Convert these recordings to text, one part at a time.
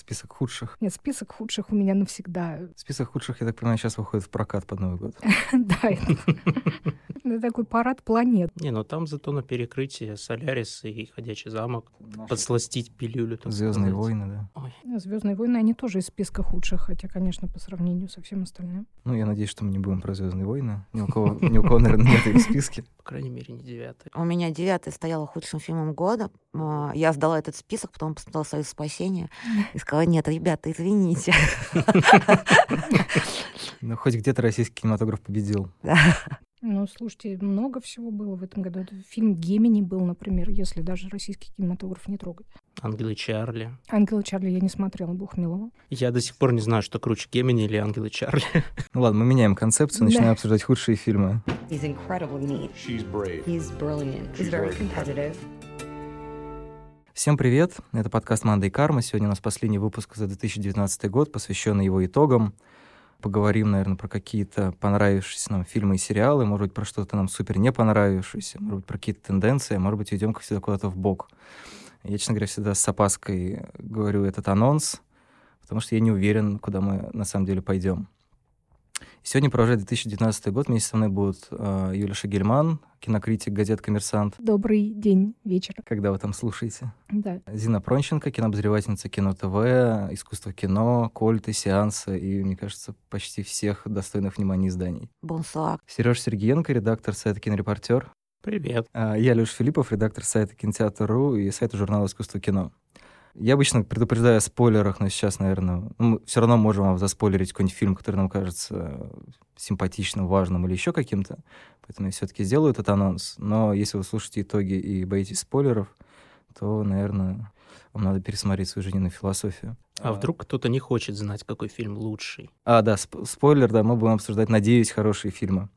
Список худших. Нет, список худших у меня навсегда. Список худших, я так понимаю, сейчас выходит в прокат под Новый год. Да, это такой парад планет. Не, ну там зато на перекрытие Солярис и Ходячий замок. Подсластить пилюлю. Звездные войны, да. Ой. Звездные войны, они тоже из списка худших, хотя, конечно, по сравнению со всем остальным. Ну, я надеюсь, что мы не будем про Звездные войны. Ни у кого, ни у кого наверное, нет их в списке. По крайней мере, не девятый. У меня девятый стояла худшим фильмом года. А, Я сдала этот список, потом посмотрела «Союз спасения» и сказала, нет, ребята, извините. Ну, хоть где-то российский кинематограф победил. Ну, слушайте, много всего было в этом году. Фильм «Гемини» был, например, если даже российский кинематограф не трогать. Ангелы Чарли. «Ангела Чарли» я не смотрела, бог милого. Я до сих пор не знаю, что круче, Гемини или Ангелы Чарли. Ну ладно, мы меняем концепцию, начинаем Да. обсуждать худшие фильмы. He's incredibly neat. She's brave. He's brilliant. He's very competitive. Всем привет! Это подкаст «Манда и карма». Сегодня у нас последний выпуск за 2019 год, посвященный его итогам. Поговорим, наверное, про какие-то понравившиеся нам фильмы и сериалы, может быть, про что-то нам супер не понравившееся, может быть, про какие-то тенденции, а может быть, уйдем, как всегда, куда-то в бок. Я, честно говоря, всегда с опаской говорю этот анонс, потому что я не уверен, куда мы на самом деле пойдем. Сегодня продолжает 2019 год. Вместе со мной будут э, Юлия Шагельман, кинокритик газет «Коммерсант». Добрый день, вечер. Когда вы там слушаете? Да. Зина Пронченко, кинообозревательница Кино ТВ, искусство кино, кольты, сеансы и, мне кажется, почти всех достойных внимания изданий. Бонсуар. Сереж Сергеенко, редактор сайта «Кинорепортер». Привет. А, Я Леша Филиппов, редактор сайта «Кинотеатр.ру» и сайта журнала «Искусство кино». Я обычно предупреждаю о спойлерах, но сейчас, наверное, ну, мы все равно можем вам заспойлерить какой-нибудь фильм, который нам кажется симпатичным, важным или еще каким-то. Поэтому я все-таки сделаю этот анонс. Но если вы слушаете итоги и боитесь спойлеров, то, наверное, вам надо пересмотреть свою жизненную философию. А вдруг кто-то не хочет знать, какой фильм лучший? А, да, сп- спойлер, да, мы будем обсуждать, надеюсь, хорошие фильмы.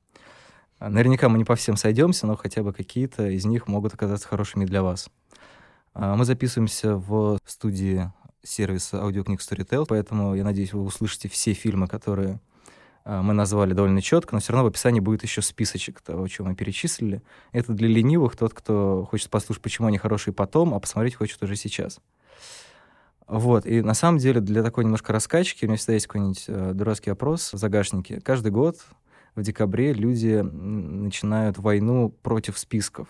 А, Наверняка мы не по всем сойдемся, но хотя бы какие-то из них могут оказаться хорошими для вас. А, Мы записываемся в студии сервиса аудиокниг Storytel, поэтому я надеюсь, вы услышите все фильмы, которые а, мы назвали довольно четко, но все равно в описании будет еще списочек того, чего мы перечислили. Это для ленивых, тот, кто хочет послушать, почему они хорошие потом, а посмотреть хочет уже сейчас. Вот, и на самом деле для такой немножко раскачки у меня всегда есть какой-нибудь э, дурацкий опрос в загашнике. Каждый год в декабре люди начинают войну против списков.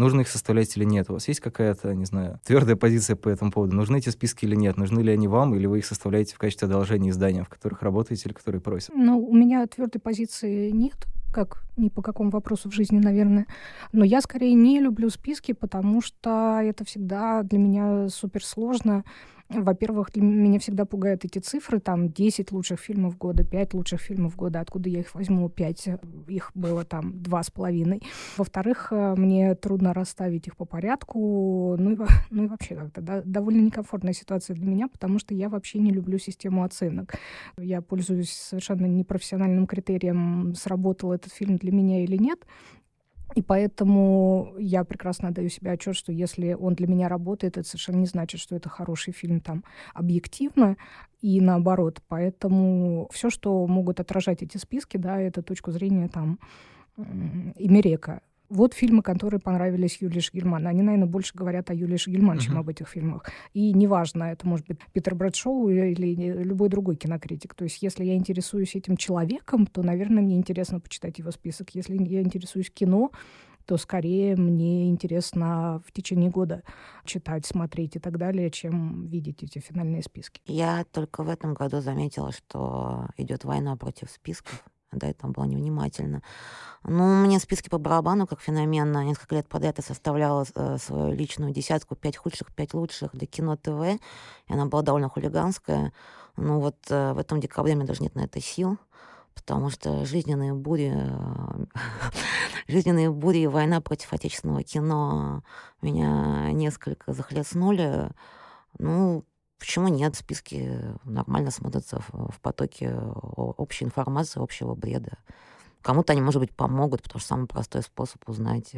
Нужно их составлять или нет? У вас есть какая-то, не знаю, твердая позиция по этому поводу? Нужны эти списки или нет? Нужны ли они вам, или вы их составляете в качестве одолжения изданиям, в которых работаете или которые просят? Ну, у меня твердой позиции нет, как ни по какому вопросу в жизни, наверное. Но я скорее не люблю списки, потому что это всегда для меня супер сложно. Во-первых, меня всегда пугают эти цифры, там 10 лучших фильмов года, 5 лучших фильмов года, откуда я их возьму, 5, их было там два с половиной. Во-вторых, э, мне трудно расставить их по порядку, ну и, ну и вообще как-то да, довольно некомфортная ситуация для меня, потому что я вообще не люблю систему оценок. Я пользуюсь совершенно непрофессиональным критерием, сработал этот фильм для меня или нет. И поэтому я прекрасно отдаю себе отчет, что если он для меня работает, это совершенно не значит, что это хороший фильм там объективно и наоборот. Поэтому все, что могут отражать эти списки, да, это точку зрения там Имерека. Вот фильмы, которые понравились Юлии Шгельман. Они, наверное, больше говорят о Юлии Шгельман, чем Мгм. об этих фильмах. И неважно, это может быть Питер Брэдшоу или любой другой кинокритик. То есть если я интересуюсь этим человеком, то, наверное, мне интересно почитать его список. Если я интересуюсь кино, то скорее мне интересно в течение года читать, смотреть и так далее, чем видеть эти финальные списки. Я только в этом году заметила, что идет война против списков. До этого была невнимательна. Ну, мне списки по барабану как феномен. На Несколько лет подряд я составляла э, свою личную десятку, пять худших, пять лучших для кино ТВ. И она была довольно хулиганская. Ну вот э, в этом декабре меня даже нет на это сил, потому что жизненные бури, э, жизненные бури и война против отечественного кино меня несколько захлестнули. Ну, Почему нет? Списки нормально смотрятся в, потоке общей информации, общего бреда. Кому-то они, может быть, помогут, потому что самый простой способ узнать,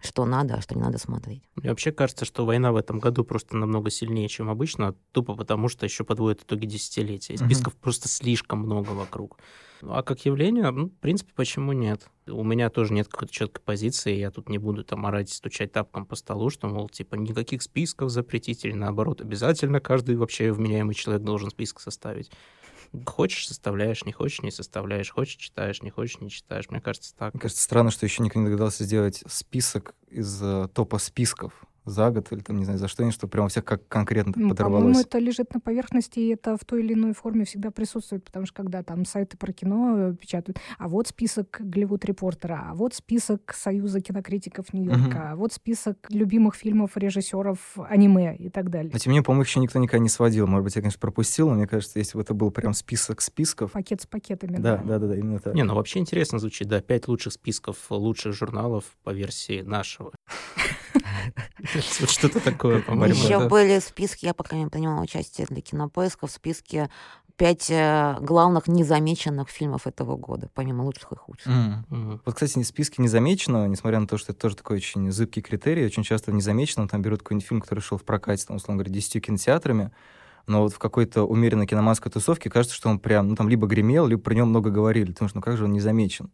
что надо, а что не надо смотреть. Мне вообще кажется, что война в этом году просто намного сильнее, чем обычно, тупо потому что еще подводят итоги десятилетия. Списков mm-hmm. просто слишком много вокруг. А как явление, ну, в принципе, почему нет? У меня тоже нет какой-то четкой позиции, я тут не буду там орать, стучать тапком по столу, что, мол, типа, никаких списков запретить, или наоборот, обязательно каждый вообще вменяемый человек должен список составить. Хочешь, составляешь, не хочешь, не составляешь, хочешь, читаешь, не хочешь, не читаешь. Мне кажется, так. Мне кажется, странно, что еще никто не догадался сделать список из uh, топа списков за год или там, не знаю, за что-нибудь, что прям у всех как конкретно ну, подорвалось. По-моему, это лежит на поверхности, и это в той или иной форме всегда присутствует, потому что когда там сайты про кино печатают, а вот список Голливуд Репортера, а вот список Союза кинокритиков Нью-Йорка, угу. а вот список любимых фильмов режиссеров аниме и так далее. Но тем не менее, по-моему, еще никто никогда не сводил. Может быть, я, конечно, пропустил, но мне кажется, если бы это был прям список списков... Пакет с пакетами. Да, да, да, да, именно так. Не, ну вообще интересно звучит, да, пять лучших списков лучших журналов по версии нашего. Что-то такое, по-моему. Еще были списки, я пока не принимала участие для кинопоиска, в списке пять э, главных незамеченных фильмов этого года, помимо лучших и худших. Mm-hmm. Вот, кстати, списки незамеченного, несмотря на то, что это тоже такой очень зыбкий критерий, очень часто незамеченным там берут какой-нибудь фильм, который шел в прокате, там, условно говоря, 10 кинотеатрами, но вот в какой-то умеренной киноманской тусовке кажется, что он прям, ну, там, либо гремел, либо про него много говорили, потому что, ну, как же он не замечен?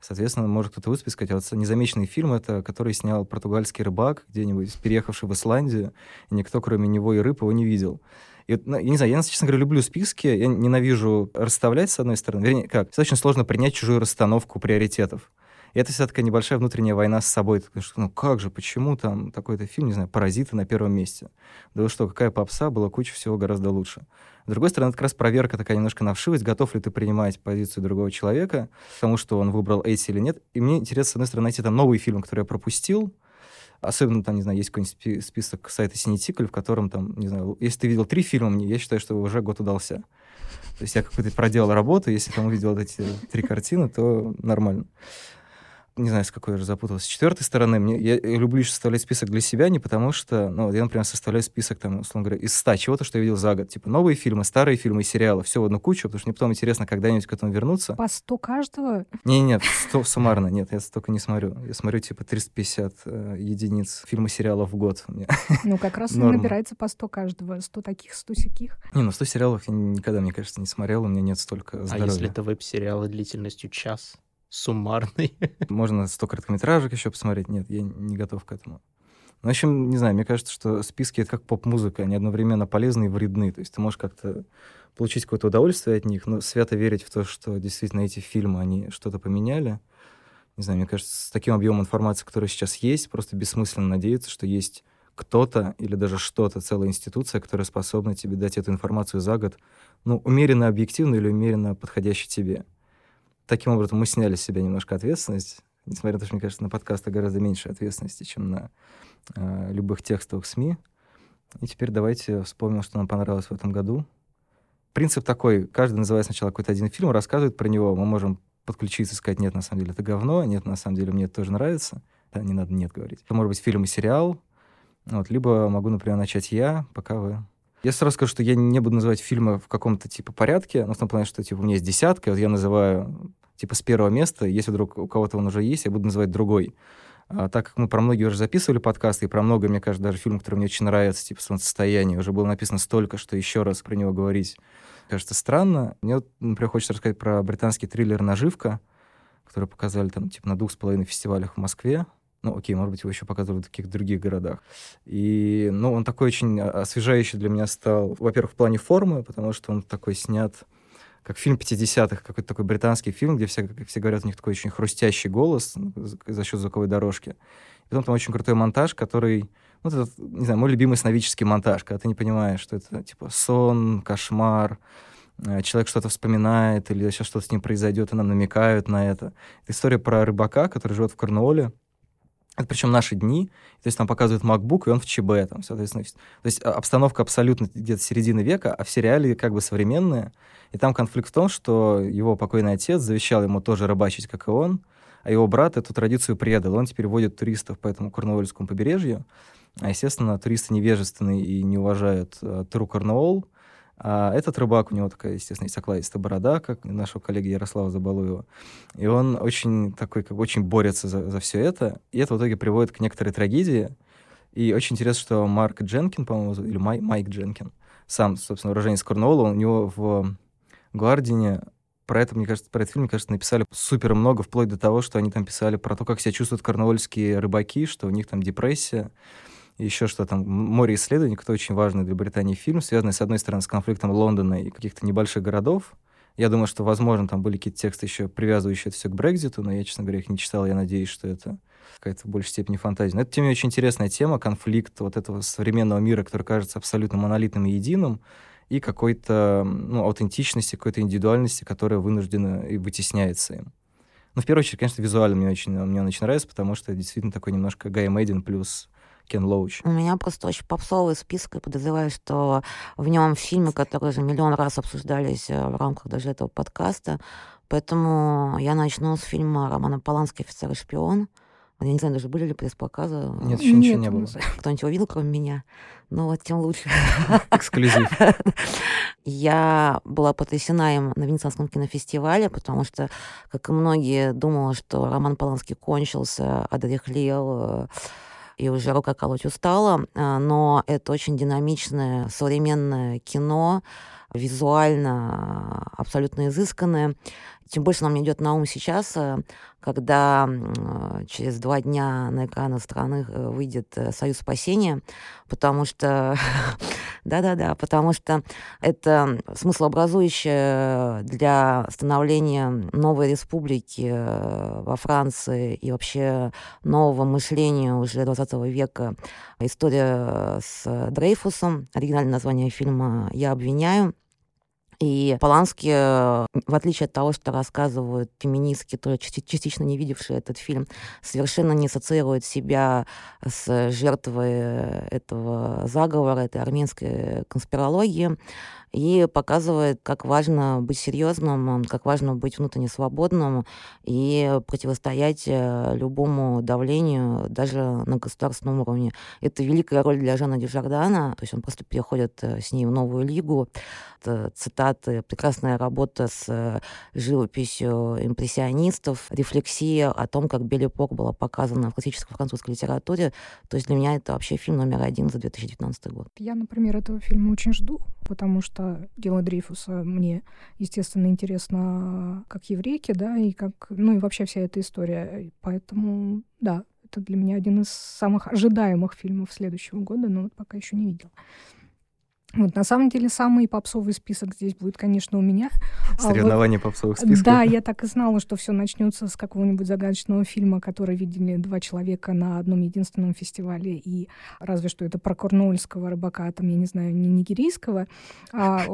Соответственно, может кто-то выступить сказать, а вот незамеченный фильм, это который снял португальский рыбак, где-нибудь переехавший в Исландию, и никто, кроме него и рыб, его не видел. И ну, я не знаю, я, честно говоря, люблю списки, я ненавижу расставлять, с одной стороны. Вернее, как, очень сложно принять чужую расстановку приоритетов. Это вся такая небольшая внутренняя война с собой. Что, ну как же, почему там такой-то фильм, не знаю, «Паразиты» на первом месте? Да вы что, какая попса, была куча всего гораздо лучше. С другой стороны, это как раз проверка такая немножко на вшивость, готов ли ты принимать позицию другого человека, тому, что он выбрал эти или нет. И мне интересно, с одной стороны, найти там новые фильмы, которые я пропустил, Особенно там, не знаю, есть какой-нибудь список сайта Синетикль, в котором там, не знаю, если ты видел три фильма, мне, я считаю, что уже год удался. То есть я какую-то проделал работу, если там увидел вот эти три картины, то нормально не знаю, с какой я уже запутался. С четвертой стороны, мне, я, я люблю еще составлять список для себя, не потому что, ну, я, например, составляю список, там, условно говоря, из ста чего-то, что я видел за год. Типа новые фильмы, старые фильмы, сериалы, все в одну кучу, потому что мне потом интересно когда-нибудь к этому вернуться. По сто каждого? Не, нет, сто суммарно, нет, я столько не смотрю. Я смотрю, типа, 350 э, единиц фильма, сериалов в год. Ну, как раз и набирается по сто каждого, сто таких, сто сяких. Не, ну, сто сериалов я никогда, мне кажется, не смотрел, у меня нет столько здоровья. А если это веб-сериалы длительностью час? Суммарный. Можно сто короткометражек еще посмотреть. Нет, я не готов к этому. Ну, в общем, не знаю, мне кажется, что списки — это как поп-музыка, они одновременно полезны и вредны. То есть ты можешь как-то получить какое-то удовольствие от них, но свято верить в то, что действительно эти фильмы, они что-то поменяли. Не знаю, мне кажется, с таким объемом информации, который сейчас есть, просто бессмысленно надеяться, что есть кто-то или даже что-то, целая институция, которая способна тебе дать эту информацию за год, ну, умеренно объективно или умеренно подходящей тебе таким образом мы сняли с себя немножко ответственность, несмотря на то, что, мне кажется, на подкастах гораздо меньше ответственности, чем на э, любых текстовых СМИ. И теперь давайте вспомним, что нам понравилось в этом году. Принцип такой, каждый называет сначала какой-то один фильм, рассказывает про него, мы можем подключиться и сказать, нет, на самом деле это говно, нет, на самом деле мне это тоже нравится. Да, не надо нет говорить. Это может быть фильм и сериал, вот, либо могу, например, начать я, пока вы я сразу скажу, что я не буду называть фильмы в каком-то типа порядке, но в том плане, что типа у меня есть десятка, вот я называю типа с первого места, если вдруг у кого-то он уже есть, я буду называть другой. А, так как мы про многие уже записывали подкасты, и про много, мне кажется, даже фильм, который мне очень нравится, типа «Солнцестояние», уже было написано столько, что еще раз про него говорить кажется странно. Мне, вот, например, хочется рассказать про британский триллер «Наживка», который показали там типа на двух с половиной фестивалях в Москве. Ну, окей, может быть, его еще показывают в каких-то других городах. И, ну, он такой очень освежающий для меня стал, во-первых, в плане формы, потому что он такой снят как фильм 50-х, какой-то такой британский фильм, где все, как все говорят, у них такой очень хрустящий голос за счет звуковой дорожки. И потом там очень крутой монтаж, который, ну, это, не знаю, мой любимый сновидческий монтаж, когда ты не понимаешь, что это, типа, сон, кошмар, э, человек что-то вспоминает, или сейчас что-то с ним произойдет, и нам намекают на это. Это история про рыбака, который живет в Корнуолле, это причем наши дни. То есть там показывают MacBook, и он в ЧБ, там, соответственно. То есть а, обстановка абсолютно где-то середины века, а в сериале как бы современная. И там конфликт в том, что его покойный отец завещал ему тоже рыбачить, как и он, а его брат эту традицию предал. Он теперь водит туристов по этому Корнуольскому побережью. А, естественно, туристы невежественные и не уважают uh, True Cornwall, А этот рыбак, у него такая, естественно, есть борода, как нашего коллеги Ярослава Забалуева. И он очень такой, как очень борется за, за все это. И это в итоге приводит к некоторой трагедии. И очень интересно, что Марк Дженкин, по-моему, или Май, Майк Дженкин, сам, собственно, уроженец Корнуолла, у него в Гвардине про это, мне кажется, про этот фильм, мне кажется, написали супер много, вплоть до того, что они там писали про то, как себя чувствуют корнуольские рыбаки, что у них там депрессия, еще что там, море исследований, это очень важный для Британии фильм, связанный, с одной стороны, с конфликтом Лондона и каких-то небольших городов. Я думаю, что, возможно, там были какие-то тексты еще привязывающие это все к Брекзиту, но я, честно говоря, их не читал. Я надеюсь, что это какая-то в большей степени фантазия. Но это, тем не менее, очень интересная тема, конфликт вот этого современного мира, который кажется абсолютно монолитным и единым, и какой-то ну, аутентичности, какой-то индивидуальности, которая вынуждена и вытесняется им. Ну, в первую очередь, конечно, визуально мне очень, мне очень нравится, потому что действительно такой немножко Гай Мэйден плюс Кен Лоуч. У меня просто очень попсовый список, и подозреваю, что в нем фильмы, которые уже миллион раз обсуждались э, в рамках даже этого подкаста. Поэтому я начну с фильма Романа Полански «Офицер и шпион». Я не знаю, даже были ли пресс-показы. Нет, еще ничего не было. Кто-нибудь его видел, кроме меня? Ну вот, тем лучше. Эксклюзив. Я была потрясена им на Венецианском кинофестивале, потому что, как и многие, думала, что Роман Поланский кончился, одрехлел, э, и уже рука колоть устала, а, но это очень динамичное современное кино, визуально абсолютно изысканное. Тем больше нам идет на ум сейчас, э, когда через два дня на экраны страны э, выйдет э, «Союз спасения», потому что Да-да-да, потому что это смыслообразующее для становления новой республики э, во Франции и вообще нового мышления уже 20 века история с Дрейфусом. Оригинальное название фильма «Я обвиняю». И Полански, в отличие от того, что рассказывают феминистки, тоже частично не видевшие этот фильм, совершенно не ассоциирует себя с жертвой этого заговора, этой армянской конспирологии и показывает, как важно быть серьезным, как важно быть внутренне свободным и противостоять э, любому давлению даже на государственном уровне. Это великая роль для Жана Дюжардана, то есть он просто переходит э, с ней в новую лигу. Это цитаты, прекрасная работа с э, живописью импрессионистов, рефлексия о том, как Белипок была показана в классической французской литературе. То есть для меня это вообще фильм номер один за 2019 год. Я, например, этого фильма очень жду, потому что что дело Дрейфуса мне, естественно, интересно как еврейке, да, и как, ну и вообще вся эта история. Поэтому, да, это для меня один из самых ожидаемых фильмов следующего года, но вот пока еще не видела. Вот, на самом деле, самый попсовый список здесь будет, конечно, у меня. Соревнование а вот, попсовых списков. Да, я так и знала, что все начнется с какого-нибудь загадочного фильма, который видели два человека на одном единственном фестивале, и разве что это про корнуольского рыбака, там, я не знаю, не нигерийского, а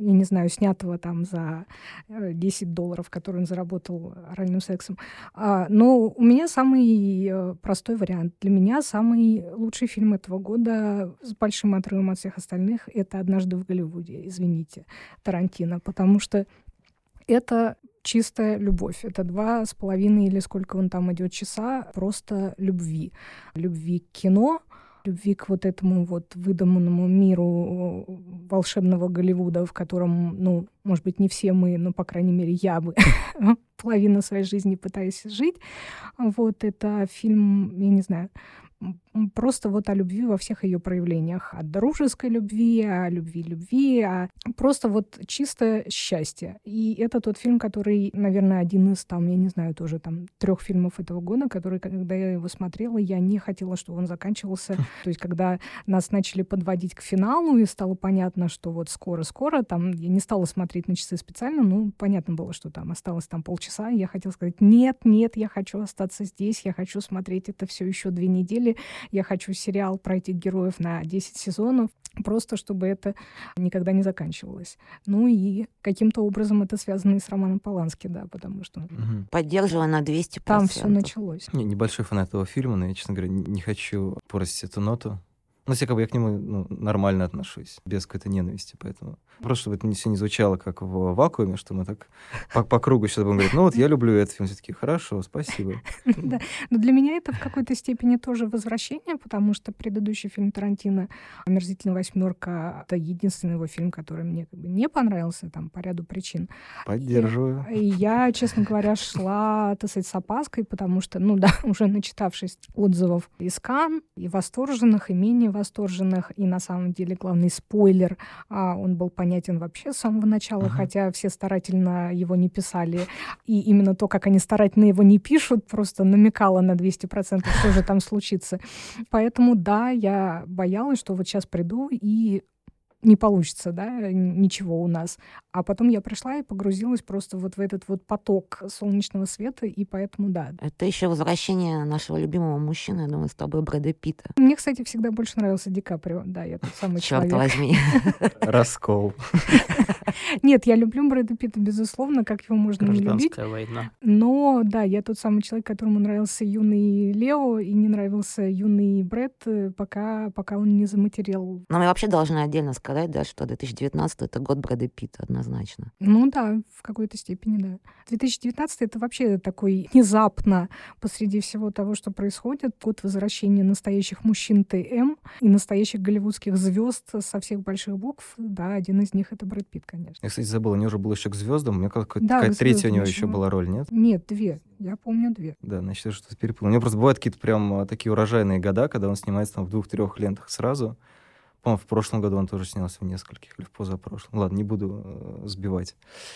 я не знаю, снятого там за 10 э, долларов, который он заработал оральным сексом. А, но у меня самый э, простой вариант. Для меня самый лучший фильм этого года с большим отрывом от всех остальных — это «Однажды в Голливуде», извините, Тарантино, потому что это чистая любовь. Это два с половиной или сколько он там идет часа просто любви. Любви к кино, любви к вот этому вот выдуманному миру э, волшебного Голливуда, в котором, ну, может быть, не все мы, но, по крайней мере, я бы половину своей жизни пытаюсь жить. Вот это фильм, я не знаю, просто вот о любви во всех ее проявлениях. О дружеской любви, о любви-любви, о просто вот чистое счастье. И это тот фильм, который, наверное, один из там, я не знаю, тоже там трех фильмов этого года, который, когда я его смотрела, я не хотела, чтобы он заканчивался. То есть, когда нас начали подводить к финалу, и стало понятно, что вот скоро-скоро, там, я не стала смотреть на часы специально, ну, понятно было, что там осталось там полчаса, и я хотела сказать, нет, нет, я хочу остаться здесь, я хочу смотреть это все еще две недели, деле я хочу сериал про этих героев на 10 сезонов, просто чтобы это никогда не заканчивалось. Ну и каким-то образом это связано и с Романом Полански, да, потому что... Угу. Поддерживаю на 200%. Там все началось. Не, небольшой фанат этого фильма, но я, честно говоря, не хочу портить эту ноту. Ну, все как бы я к нему ну, нормально отношусь, без какой-то ненависти, поэтому... Просто чтобы это все не звучало как в вакууме, что мы так по, по кругу сейчас будем говорить, ну вот я люблю этот фильм, все таки хорошо, спасибо. Да, но для меня это в какой-то степени тоже возвращение, потому что предыдущий фильм Тарантино «Омерзительная восьмерка» — это единственный его фильм, который мне как бы не понравился, там, по ряду причин. Поддерживаю. И я, честно говоря, шла, так сказать, с опаской, потому что, ну да, уже начитавшись отзывов из Кан, и восторженных, и менее восторженных, и на самом деле главный спойлер, а, он был понятен вообще с самого начала, Ага. хотя все старательно его не писали. И именно то, как они старательно его не пишут, просто намекало на 200%, что же там случится. Поэтому, да, я боялась, что вот сейчас приду и не получится, да, ничего у нас. А потом я пришла и погрузилась просто вот в этот вот поток солнечного света, и поэтому, да. Это еще возвращение нашего любимого мужчины, я думаю, с тобой Брэда Питта. Мне, кстати, всегда больше нравился Ди Каприо, да, я тот самый Черт человек. возьми. Раскол. Нет, я люблю Брэда Питта, безусловно, как его можно не любить. Война. Но, да, я тот самый человек, которому нравился юный Лео и не нравился юный Брэд, э, пока, пока он не заматерел. Но мы вообще должны отдельно сказать, да, что 2019 это год Брэда Питта, однозначно. Ну да, в какой-то степени, да. 2019 это вообще такой внезапно посреди всего того, что происходит, год возвращения настоящих мужчин ТМ и настоящих голливудских звезд со всех больших букв. Да, один из них это Брэд Питт, конечно. Я, кстати, забыл, у него уже был еще к звездам. У меня какая-то Да, какая-то к третья у него еще еще был. была роль, нет? Нет, две. Я помню две. Да, значит, я что-то перепутал. У него просто бывают какие-то прям а, такие урожайные года, когда он снимается там в двух-трех лентах сразу. По-моему, в прошлом году он тоже снялся в нескольких, или в позапрошлом. Ладно, не буду э, сбивать.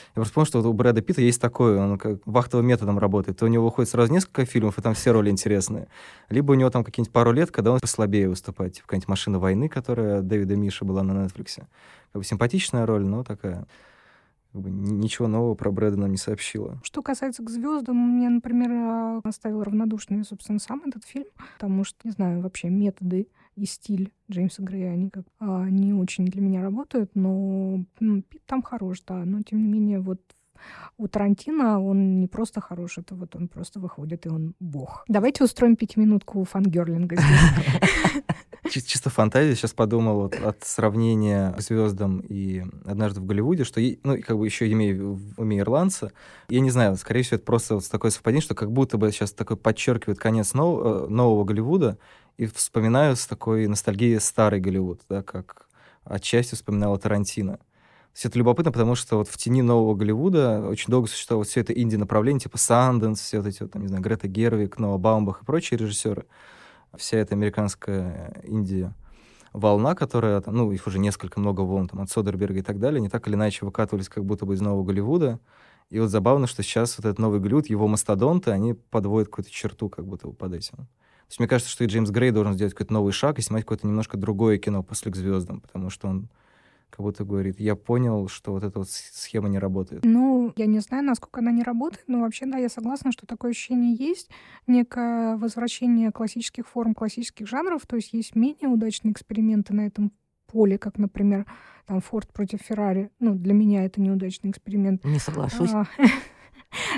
Я просто помню, что вот у Брэда Питта есть такое, он как вахтовым методом работает. То у него выходит сразу несколько фильмов, и там все роли интересные. Либо у него там какие-нибудь пару лет, когда он послабее выступает. Типа какая-нибудь «Машина войны», которая Дэвида Миша была на Netflix. Как бы симпатичная роль, но такая... как бы ни- ничего нового про Брэда нам не сообщила. Что касается к звездам, мне, например, а, оставил равнодушный, собственно, сам этот фильм, потому что, не знаю, вообще методы и стиль Джеймса Грея, они как а, не очень для меня работают, но м, Питт там хорош, да, но тем не менее вот у Тарантино он не просто хорош, это вот он просто выходит, и он бог. Давайте устроим пятиминутку фангерлинга здесь. Чи- Чисто фантазия. Сейчас подумал вот от сравнения звездам и однажды в Голливуде, что, ну, как бы еще имею в уме ирландца. Я не знаю, скорее всего, это просто вот такое совпадение, что как будто бы сейчас такой подчеркивает конец нов- э, нового Голливуда, и вспоминаю с такой ностальгией старый Голливуд, да, как отчасти вспоминала Тарантино. Есть это любопытно, потому что вот в тени нового Голливуда очень долго существовало все это инди-направление, типа Санденс, все вот эти, вот, там, не знаю, Грета Гервик, Ноа Баумбах и прочие режиссеры. Вся эта американская Индия волна, которая, ну, их уже несколько, много волн, там, от Содерберга и так далее, не так или иначе выкатывались как будто бы из нового Голливуда. И вот забавно, что сейчас вот этот новый Голливуд, его мастодонты, они подводят какую-то черту как будто бы под этим. То есть мне кажется, что и Джеймс Грей должен сделать какой-то новый шаг и снимать какое-то немножко другое кино после «К звездам», потому что он как будто говорит, я понял, что вот эта вот схема не работает. Ну, я не знаю, насколько она не работает, но вообще, да, я согласна, что такое ощущение есть. Некое возвращение классических форм, классических жанров, то есть есть менее удачные эксперименты на этом поле, как, например, там Форд против Феррари. Ну, для меня это неудачный эксперимент. Не соглашусь.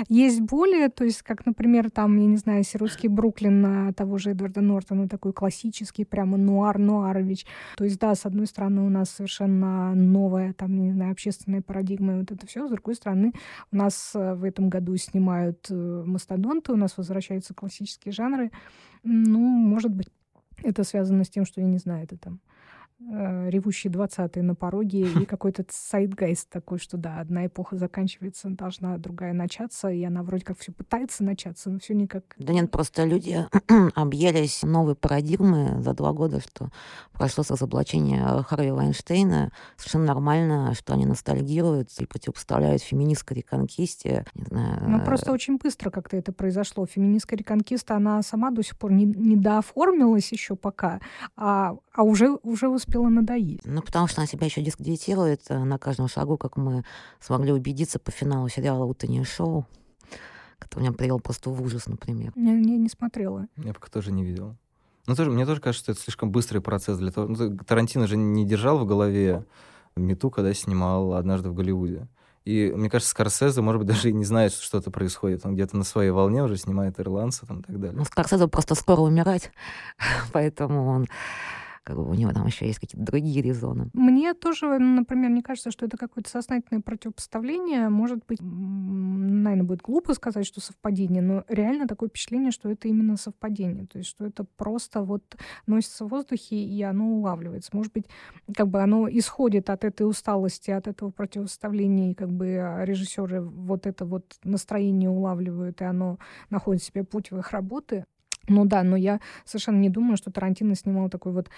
Есть более, то есть, как, например, там, я не знаю, сиротский Бруклин того же Эдварда Нортона, такой классический, прямо нуар-нуарович. То есть, да, с одной стороны, у нас совершенно новая, там, не знаю, общественная парадигма, и вот это все. С другой стороны, у нас э, в этом году снимают э, мастодонты, у нас возвращаются классические жанры. Ну, может быть, это связано с тем, что, я не знаю, это там ревущие 20-е на пороге и какой-то сайдгайст такой, что да, одна эпоха заканчивается, должна другая начаться, и она вроде как все пытается начаться, но все никак. Да нет, просто люди объелись новой парадигмы за два года, что прошло с разоблачения Харви Вайнштейна. Совершенно нормально, что они ностальгируют и противопоставляют феминистской реконкисте. Не знаю, Но просто очень быстро как-то это произошло. Феминистская реконкиста, она сама до сих пор не, не дооформилась еще пока, а, а уже, уже успела надоесть. Ну, потому что она себя еще дискредитирует э, на каждом шагу, как мы смогли убедиться по финалу сериала «Утреннее шоу», который меня привел просто в ужас, например. Я, я не смотрела. Я пока тоже не видел. Ну, тоже, мне тоже кажется, что это слишком быстрый процесс для того... Ну, Тарантино же не держал в голове мету, когда снимал «Однажды в Голливуде». И мне кажется, Скорсезе, может быть, даже и не знает, что что-то происходит. Он где-то на своей волне уже снимает «Ирландца» там, и так далее. Ну, Скорсезе просто скоро умирать, поэтому он как бы у него там еще есть какие-то другие резоны. Мне тоже, например, не кажется, что это какое-то сознательное противопоставление. Может быть, наверное, будет глупо сказать, что совпадение, но реально такое впечатление, что это именно совпадение. То есть, что это просто вот носится в воздухе, и оно улавливается. Может быть, как бы оно исходит от этой усталости, от этого противопоставления, и как бы режиссеры вот это вот настроение улавливают, и оно находит себе путь в их работы. Ну да, но я совершенно не думаю, что Тарантино снимал такой вот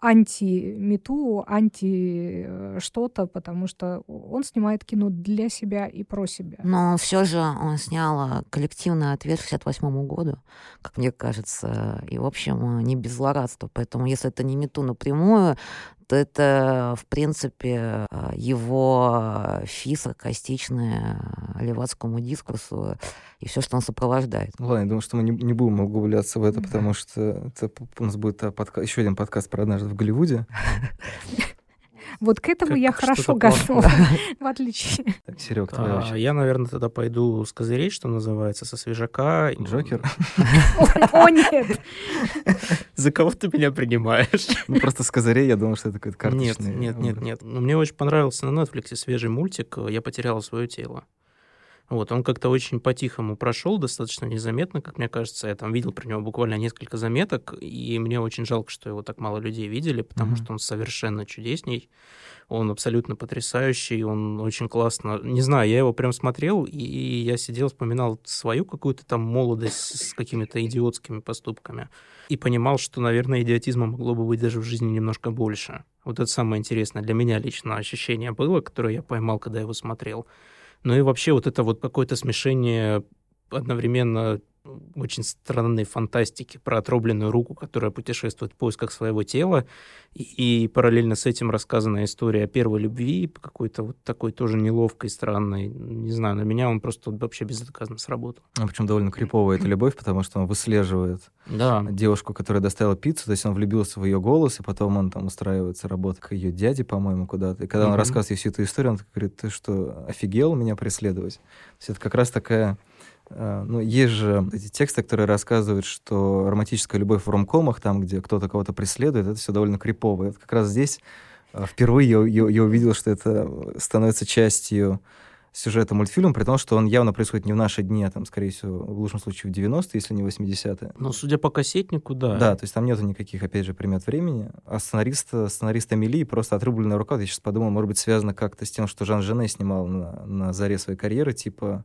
анти-мету, анти э, что-то, потому что он снимает кино для себя и про себя. Но все же он снял коллективный ответ к 68 году, как мне кажется, и, в общем, не без злорадства. Поэтому, если это не мету напрямую, это, в принципе, его фи саркастичное левацкому дискурсу и все, что он сопровождает. Ладно, я думаю, что мы не, не будем углубляться в это, потому что это, у нас будет подка- еще один подкаст про однажды в Голливуде. Вот к этому как, я хорошо готова, в отличие. Так, Серег, а, Я, наверное, тогда пойду с козырей, что называется, со свежака. Джокер? О, нет! За кого ты меня принимаешь? Ну, просто с козырей я думал, что это какой-то карточный Нет, нет, нет, нет. Ну, мне очень понравился на Netflix свежий мультик «Я потерял свое тело». Вот, он как-то очень по-тихому прошел, достаточно незаметно, как мне кажется. Я там видел про него буквально несколько заметок, и мне очень жалко, что его так мало людей видели, потому mm-hmm. что он совершенно чудесней. Он абсолютно потрясающий, он очень классно. Не знаю, я его прям смотрел, и я сидел, вспоминал свою какую-то там молодость с какими-то идиотскими поступками. И понимал, что, наверное, идиотизма могло бы быть даже в жизни немножко больше. Вот это самое интересное для меня лично ощущение было, которое я поймал, когда его смотрел. Ну и вообще вот это вот какое-то смешение одновременно очень странной фантастики про отрубленную руку, которая путешествует в поисках своего тела, и, и параллельно с этим рассказанная история о первой любви, какой-то вот такой тоже неловкой, странной. Не знаю, на меня он просто вообще безотказно сработал. А причем довольно криповая эта любовь, потому что он выслеживает да. девушку, которая доставила пиццу, то есть он влюбился в ее голос, и потом он там устраивается работа к ее дяде, по-моему, куда-то. И когда mm-hmm. он рассказывает ей всю эту историю, он говорит, ты что, офигел меня преследовать? То есть это как раз такая ну, есть же эти тексты, которые рассказывают, что романтическая любовь в ромкомах, там, где кто-то кого-то преследует, это все довольно крипово. И вот как раз здесь э, впервые я, я, я увидел, что это становится частью сюжета мультфильма, при том, что он явно происходит не в наши дни, а там, скорее всего, в лучшем случае в 90-е, если не 80-е. Ну, судя по кассетнику, да. Да, то есть там нету никаких, опять же, примет времени. А сценариста, сценариста Мили просто отрубленная рука, я сейчас подумал, может быть, связано как-то с тем, что Жан Жене снимал на, на заре своей карьеры, типа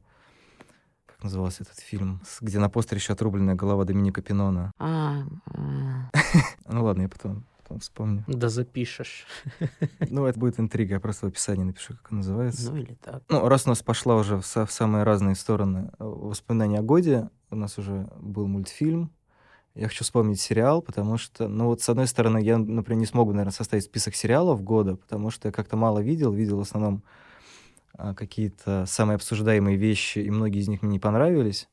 назывался этот фильм, где на постере еще отрубленная голова Доминика Пинона. А, ну ладно, я потом, потом вспомню. Да запишешь. Ну, это будет интрига, я просто в описании напишу, как он называется. Ну или так. Ну, раз у нас пошла уже в, в самые разные стороны э, воспоминания о годе, у нас уже был мультфильм, я хочу вспомнить сериал, потому что, ну вот с одной стороны, я, например, не смогу, наверное, составить список сериалов года, потому что я как-то мало видел, видел в основном а, какие-то самые обсуждаемые вещи, и многие из них мне не понравились.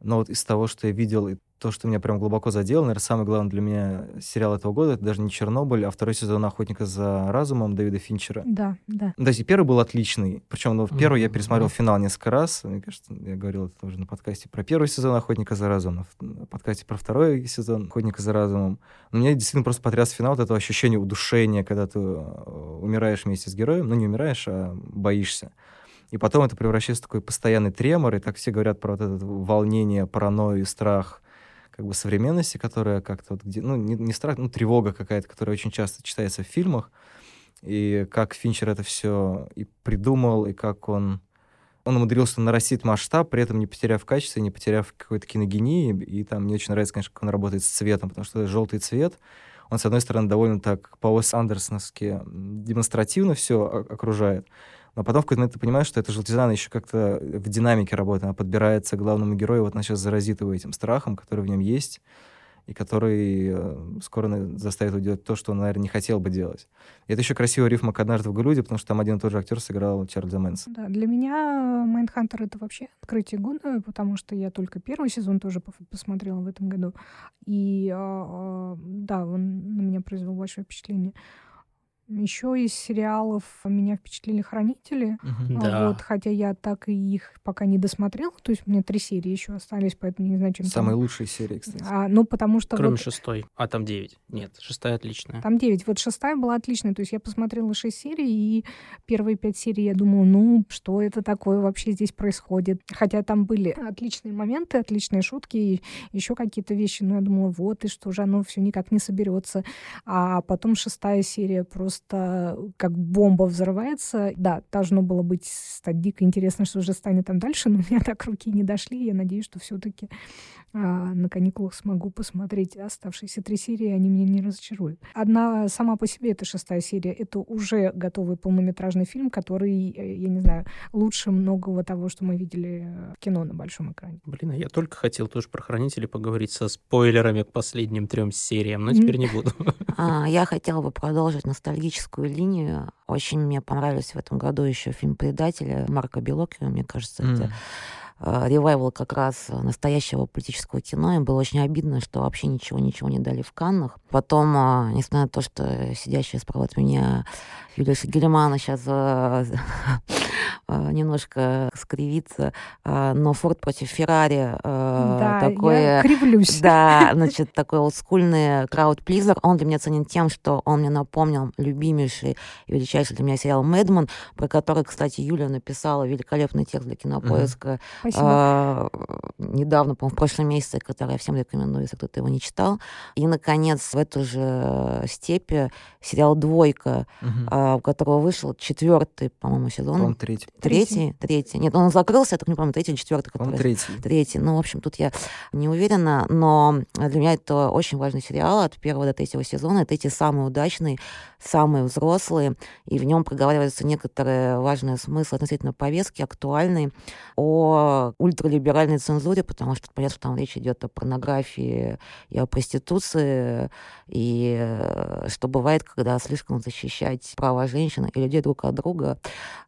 Но вот из того, что я видел, и то, что меня прям глубоко задело, наверное, самый главный для меня сериал этого года, это даже не «Чернобыль», а второй сезон «Охотника за разумом» Дэвида Финчера. Да, да. То есть первый был отличный. Причем ну, первый mm-hmm. я пересмотрел финал несколько раз. Мне кажется, я говорил это уже на подкасте про первый сезон «Охотника за разумом», на подкасте про второй сезон «Охотника за разумом». Но меня действительно просто потряс финал, вот это ощущение удушения, когда ты э, умираешь вместе с героем. Ну, не умираешь, а боишься. И потом это превращается в такой постоянный тремор, и так все говорят про вот это волнение, паранойю, страх как бы современности, которая как-то вот где, ну, не, не страх, ну, тревога какая-то, которая очень часто читается в фильмах, и как Финчер это все и придумал, и как он он умудрился нарастить масштаб, при этом не потеряв качество, не потеряв какой-то киногении. И там мне очень нравится, конечно, как он работает с цветом, потому что желтый цвет, он, с одной стороны, довольно так по Уэс Андерсоновски демонстративно все окружает, но потом в какой-то момент ты понимаешь, что эта желтизна, она еще как-то в динамике работает, она подбирается к главному герою, вот она сейчас заразит его этим страхом, который в нем есть, и который э, скоро заставит его делать то, что он, наверное, не хотел бы делать. И это еще красивая рифма к «Однажды в Голливуде», потому что там один и тот же актер сыграл Чарльза Мэнса. Да, для меня «Майндхантер» — это вообще открытие года, потому что я только первый сезон тоже посмотрела в этом году. И а, а, да, он на меня произвел большое впечатление. Еще из сериалов меня впечатлили «Хранители». А, Да. Вот, хотя я так и их пока не досмотрела. То есть у меня три серии еще остались, поэтому не знаю, чем Самые там. лучшие серии, кстати. А, ну, потому что Кроме вот шестой. А, там девять. Нет, шестая отличная. там 9. Вот шестая была отличная. То есть я посмотрела 6 серий, и первые пять серий я думала, ну, что это такое вообще здесь происходит. Хотя там были отличные моменты, отличные шутки и еще какие-то вещи. Но я думала, вот, и что же оно все никак не соберется. А потом шестая серия просто как бомба взрывается. Да, должно было быть стать дико интересно, что же станет там дальше, но у меня так руки не дошли. Я надеюсь, что все-таки на каникулах смогу посмотреть оставшиеся три серии, они меня не разочаруют. Одна сама по себе, это шестая серия, это уже готовый полнометражный фильм, который, э, я не знаю, лучше многого того, что мы видели в кино на большом экране. Блин, а я только хотел тоже про хранителей поговорить со спойлерами к последним трем сериям, но теперь не буду. А, Я хотела бы продолжить ностальгическую линию. Очень мне понравился в этом году еще фильм «Предатели» Марка Белокио. Мне кажется, это М. э, ревайвал как раз настоящего политического кино. И было очень обидно, что вообще ничего-ничего не дали в Каннах. Потом, а, несмотря на то, что сидящая справа от меня Юлия Шагельмана сейчас немножко скривится, а, но «Форд против Феррари» э, да, я такое... кривлюсь. Да, значит, такой олдскульный крауд-плизер. Он для меня ценен тем, что он мне напомнил любимейший и величайший для меня сериал «Мэдман», про который, кстати, Юля написала великолепный текст для кинопоиска Спасибо. а, недавно, по-моему, в прошлом месяце, который я всем рекомендую, если кто-то его не читал. И, наконец, в эту же степи сериал «Двойка», Мгм. а, у которого вышел четвертый, по-моему, сезон. По-моему, третий. Третий? Третий. Нет, он закрылся, я так не помню, третий или четвертый, который третий. третий. Ну, в общем, тут я не уверена, но для меня это очень важный сериал от первого до третьего сезона. Это эти самые удачные, самые взрослые, и в нем проговариваются некоторые важные смыслы относительно повестки, актуальные, о ультралиберальной цензуре, потому что понятно, что там речь идет о порнографии и о проституции, и э, что бывает, когда слишком защищать права женщин и людей друг от друга,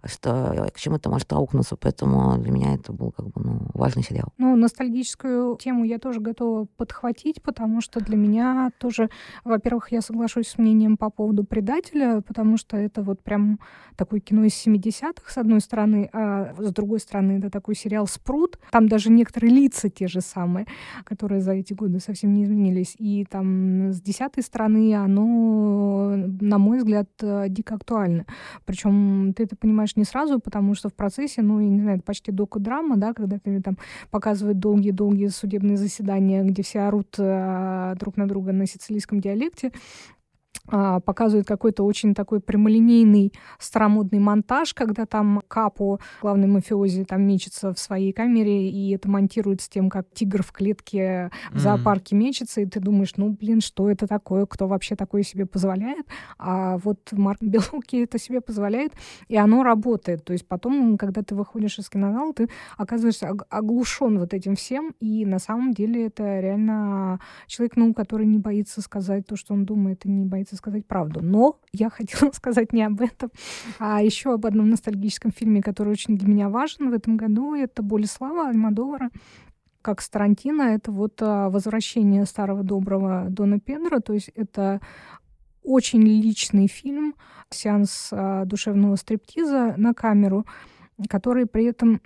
что к чему это может аукнуться, поэтому для меня это был как бы ну, важный сериал. Ну, ностальгическую тему я тоже готова подхватить, потому что для меня тоже, во-первых, я соглашусь с мнением по поводу «Предателя», потому что это вот прям такое кино из 70-х, с одной стороны, а с другой стороны, это такой сериал «Спрут». Там даже некоторые лица те же самые, которые за эти годы совсем не изменились. И там с десятой стороны оно, на мой взгляд, э, дико актуально. Причем ты это понимаешь не сразу, потому что в процессе, ну, я не знаю, это почти дока-драма, да, когда тебе там показывают долгие-долгие судебные заседания, где все орут э, друг на друга на сицилийском диалекте, показывает какой-то очень такой прямолинейный старомодный монтаж, когда там Капо, главный мафиози, там мечется в своей камере, и это монтирует с тем, как тигр в клетке в зоопарке мечется, и ты думаешь, ну, блин, что это такое, кто вообще такое себе позволяет? А вот Марк Белуки это себе позволяет, и оно работает. То есть потом, когда ты выходишь из кинозала, ты оказываешься ог- оглушен вот этим всем, и на самом деле это реально человек, ну, который не боится сказать то, что он думает, и не боится сказать правду. Но я хотела сказать не об этом, а еще об одном ностальгическом фильме, который очень для меня важен в этом году. Это «Боль и слава» Альмадовара. Как с это вот а, возвращение старого доброго Дона Педро, то есть это очень личный фильм, сеанс а, душевного стриптиза на камеру, который при этом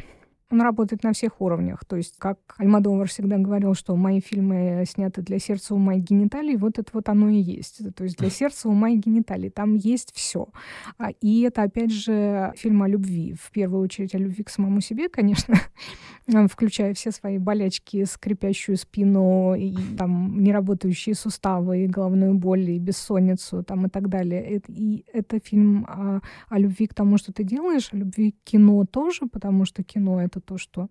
он работает на всех уровнях. То есть, как Альмадовар всегда говорил, что мои фильмы сняты для сердца, ума и гениталий, вот это вот оно и есть. То есть для сердца, ума и гениталий. Там есть все. И это, опять же, фильм о любви. В первую очередь о любви к самому себе, конечно, включая все свои болячки, скрипящую спину, и там неработающие суставы, и головную боль, и бессонницу, там и так далее. И это фильм о, о любви к тому, что ты делаешь, о любви к кино тоже, потому что кино — это то, что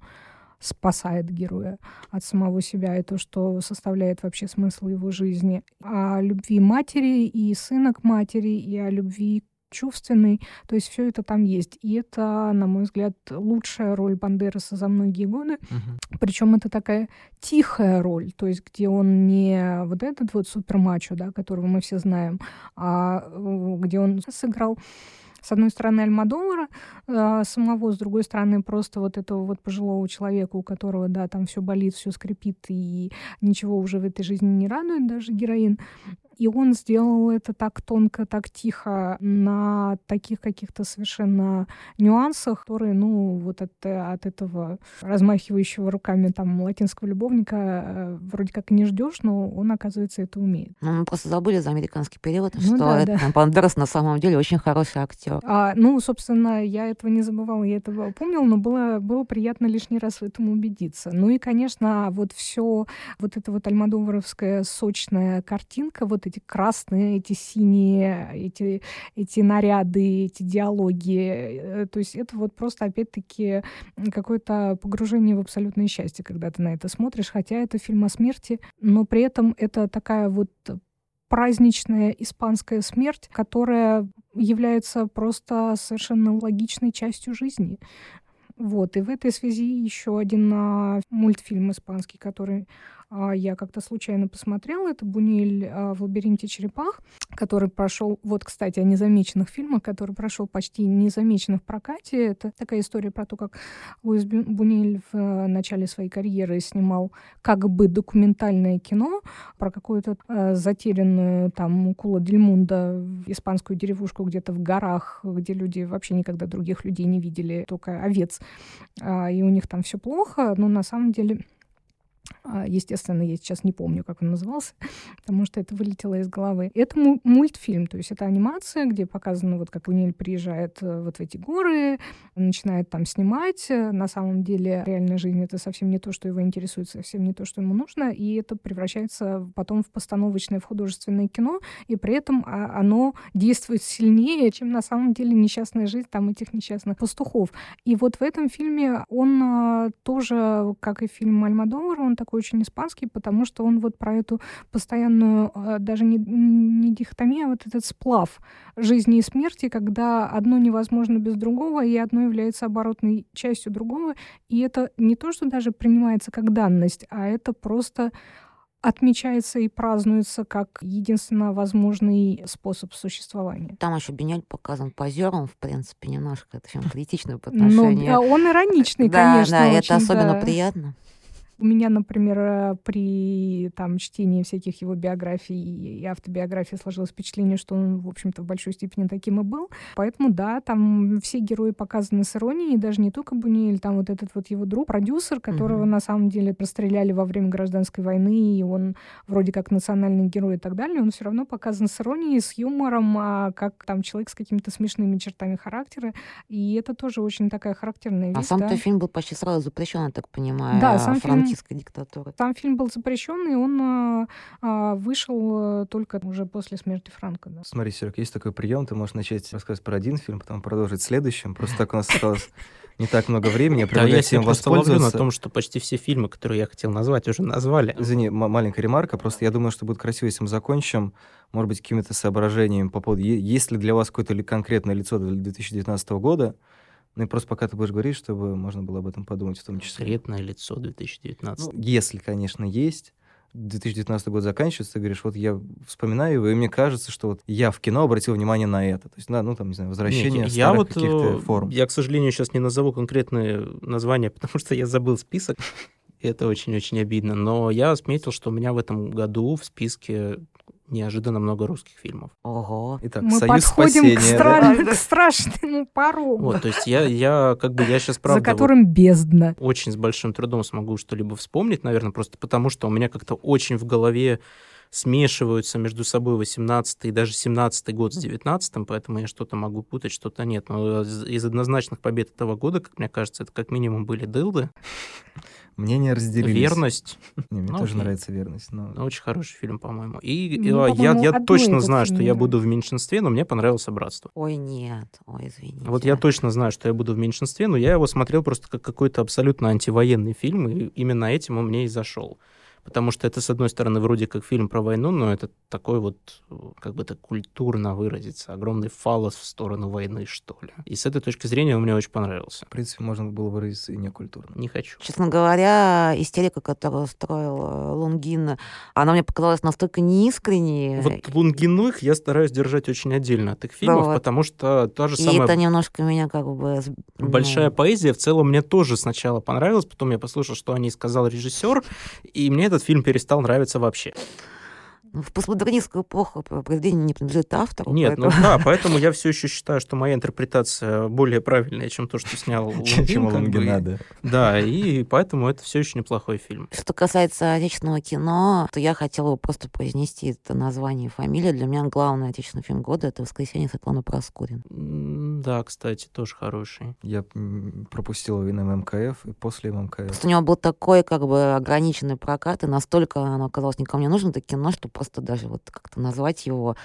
спасает героя от самого себя, и то, что составляет вообще смысл его жизни. О любви матери и сына к матери, и о любви чувственной. То есть все это там есть. И это, на мой взгляд, лучшая роль Бандераса за многие годы. Мгм. Причем это такая тихая роль, то есть где он не вот этот вот супермачо, да, которого мы все знаем, а э, где он сыграл с одной стороны Альмадовара э, самого, с другой стороны просто вот этого вот пожилого человека, у которого, да, там все болит, все скрипит и ничего уже в этой жизни не радует, даже героин. И он сделал это так тонко, так тихо, на таких каких-то совершенно нюансах, которые, ну, вот от, от этого размахивающего руками там латинского любовника э, вроде как не ждешь, но он, оказывается, это умеет. Ну, мы просто забыли за американский перевод, Ну что да, это, да. Бандерас на самом деле очень хороший актер. А, ну, собственно, я этого не забывала, я этого помнила, но было, было приятно лишний раз в этом убедиться. Ну и, конечно, вот все, вот эта вот альмадоваровская сочная картинка, вот эти красные, эти синие, эти, эти наряды, эти диалоги, э, то есть это вот просто, опять-таки, какое-то погружение в абсолютное счастье, когда ты на это смотришь, хотя это фильм о смерти, но при этом это такая вот праздничная испанская смерть, которая является просто совершенно логичной частью жизни. Вот. И в этой связи еще один а, мультфильм испанский, который я как-то случайно посмотрела. Это «Буниль а, в лабиринте черепах», который прошел, вот, кстати, о незамеченных фильмах, который прошел почти незамеченно в прокате. Это такая история про то, как Луис Буниль в э, начале своей карьеры снимал как бы документальное кино про какую-то э, затерянную там Кула Дельмунда, испанскую деревушку где-то в горах, где люди вообще никогда других людей не видели, только овец. А, и у них там все плохо, но на самом деле а, Естественно, я сейчас не помню, как он назывался, потому что это вылетело из головы. Это му- мультфильм, то есть это анимация, где показано, вот как Лунель приезжает э, вот в эти горы, начинает там снимать. Э, На самом деле реальная жизнь — это совсем не то, что его интересует, совсем не то, что ему нужно, и это превращается потом в постановочное, в художественное кино, и при этом а, оно действует сильнее, чем на самом деле несчастная жизнь там этих несчастных пастухов. И вот в этом фильме он а, тоже, как и фильм Альмадовара, он такой очень испанский, потому что он вот про эту постоянную, а, даже не, не дихотомию, а вот этот сплав жизни и смерти, когда одно невозможно без другого, и одно является оборотной частью другого. И это не то, что даже принимается как данность, а это просто отмечается и празднуется как единственно возможный способ существования. Там еще Бенель показан позером, в принципе, немножко это чем критично по Ну, отношению. да, он ироничный, да, конечно. да, очень, это особенно да. приятно. У меня, например, э, при там, чтении всяких его биографий и автобиографий сложилось впечатление, что он, в общем-то, в большой степени таким и был. Поэтому, да, там все герои показаны с иронией, и даже не только Бунюэль, там вот этот вот его друг, продюсер, которого Мгм. на самом деле расстреляли во время гражданской войны, и он вроде как национальный герой и так далее, он все равно показан с иронией, с юмором, а как там человек с какими-то смешными чертами характера, и это тоже очень такая характерная вещь. А сам-то да. фильм был почти сразу запрещен, я так понимаю, Да, сам фильм- франкистской диктатуры. Сам фильм был запрещен, и он а, а, вышел а, только уже после смерти Франка. Да. Смотри, Серег, есть такой прием, ты можешь начать рассказывать про один фильм, потом продолжить следующим. Просто так у нас осталось не так много времени. Я Да, я всем ловлю на воспользоваться. том, что почти все фильмы, которые я хотел назвать, уже назвали. Извини, м- маленькая ремарка. Просто я думаю, что будет красиво, если мы закончим, может быть, какими-то соображениями по поводу, есть ли для вас какое-то конкретное лицо для 2019 года. Ну и просто пока ты будешь говорить, чтобы можно было об этом подумать в том числе. Секретное лицо 2019. Ну, если, конечно, есть. 2019 год заканчивается, ты говоришь, вот я вспоминаю его, и мне кажется, что вот я в кино обратил внимание на это. То есть, да, ну, там, не знаю, возвращение Нет, я вот, каких-то э, форм. я, к сожалению, сейчас не назову конкретные названия, потому что я забыл список. Это очень-очень обидно. Но я отметил, что у меня в этом году в списке неожиданно много русских фильмов. Ого. Итак, Мы Союз подходим к, спасения. стра- да? к страшному порогу, Вот, то есть я, я как бы, я сейчас, за правда, вот которым бездна. очень с большим трудом смогу что-либо вспомнить, наверное, просто потому что у меня как-то очень в голове смешиваются между собой 18 и даже 17 год с 19 поэтому я что-то могу путать, что-то нет. Но из из однозначных побед этого года, как мне кажется, это как минимум были «Дылды», Мнения разделились. «Верность», Не, мне Ну, тоже окей. нравится верность. Но... Ну, Очень хороший фильм, по-моему. И Мне, э, я, по-моему, я точно знаю, что я буду в меньшинстве, но мне понравился «Братство». Ой, нет. Ой, извините. Вот я точно знаю, что я буду в меньшинстве, но я его смотрел просто как какой-то абсолютно антивоенный фильм, и именно этим он мне и зашел. Потому что это, с одной стороны, вроде как фильм про войну, но это такой вот, э, как бы это культурно выразиться, огромный фалос в сторону войны, что ли. И с этой точки зрения он мне очень понравился. В принципе, можно было выразиться и некультурно. Не хочу. Честно говоря, истерика, которую устроил э, Лунгин, она мне показалась настолько неискренней. Вот Лунгиных я стараюсь держать очень отдельно от их фильмов, вот. потому что та же И самая это немножко меня как бы... ну, Большая поэзия в целом мне тоже сначала понравилась, потом я послушал, что о ней сказал режиссер, и мне этот фильм перестал нравиться вообще. Ну, В постмодернистскую эпоху произведение не принадлежит автору. Нет, поэтому- ну да, поэтому я все еще считаю, что моя интерпретация более правильная, чем то, что снял Чем чем Лунгин, бы. Лунгина, да. Да, и поэтому это все еще неплохой фильм. Что касается отечественного кино, то я хотела бы просто произнести это название и фамилию. Для меня главный отечественный фильм года — это «Воскресенье» Светланы Проскурин. Да, кстати, тоже хороший. Я пропустил его и на ММКФ, и после ММКФ. Просто у него был такой как бы ограниченный прокат, и настолько оно оказалось никому не нужно, это кино, что просто даже вот как-то назвать его,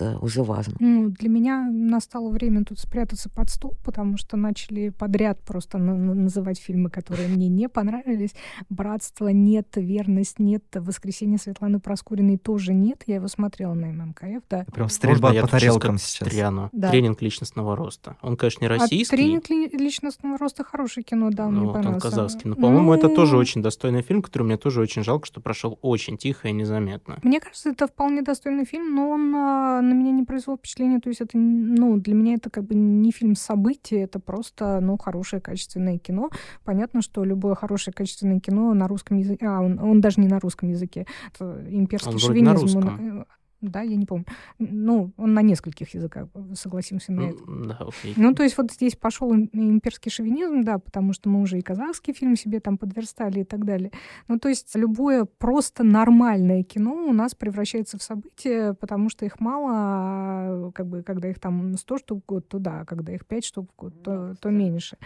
это уже важно. Ну, для меня настало время тут спрятаться под стол, потому что начали подряд просто на- на- называть фильмы, которые мне не понравились. «Братство» нет, «Верность» нет, «Воскресенье» Светланы Проскуриной тоже нет. Я его смотрела на ММКФ, да. Прям стрельба Можно по тарелкам сейчас. встряну? Да. Тренинг личностного роста. Он, конечно, не российский. А «Тренинг ли- личностного роста» хорошее кино, да, ну, мне вот он понравился. казахский. Но, по-моему, это тоже Ну, очень достойный фильм, который мне тоже очень жалко, что прошел очень тихо и незаметно. Мне кажется, это вполне достойный фильм, но он а, на меня не произвел впечатления. То есть это, ну, для меня это как бы не фильм события, это просто, ну, хорошее качественное кино. Понятно, что любое хорошее качественное кино на русском языке, а, он, он даже не на русском языке, это имперский Он на шовинизм. он, э, да, я не помню. Ну, он на нескольких языках, согласимся на это. М, Да, окей. Ну, то есть вот здесь пошел им- имперский шовинизм, да, потому что мы уже и казахский фильм себе там подверстали и так далее. Ну, то есть любое просто нормальное кино у нас превращается в событие, потому что их мало, а как бы когда их там 100 штук в год, то да, а когда их 5 штук в год, то, то меньше.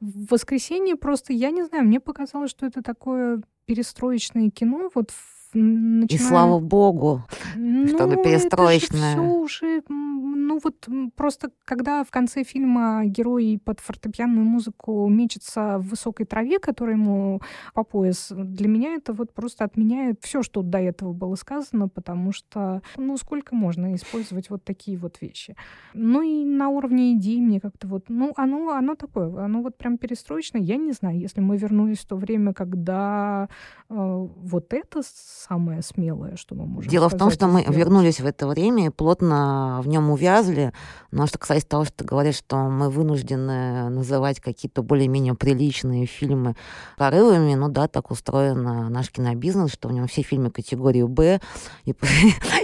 В воскресенье просто, я не знаю, мне показалось, что это такое перестроечное кино, вот в- И начиная- слава богу, что оно ну, перестроечное. Это всё уже, ну вот просто когда в конце фильма герой под фортепианную музыку мечется в высокой траве, которая ему по пояс, для меня это вот просто отменяет все, что до этого было сказано, потому что, ну сколько можно использовать вот такие вот вещи. Ну и на уровне идей мне как-то вот, ну оно, оно такое, оно вот прям перестроечное. Я не знаю, если мы вернулись в то время, когда э, вот это самое смелое, что мы можем Дело в том, что и мы сделать. вернулись в это время и плотно в нем увязли. Но что касается того, что ты говоришь, что мы вынуждены называть какие-то более-менее приличные фильмы прорывами, ну да, так устроен а, наш кинобизнес, что в нем все фильмы категории «Б», и,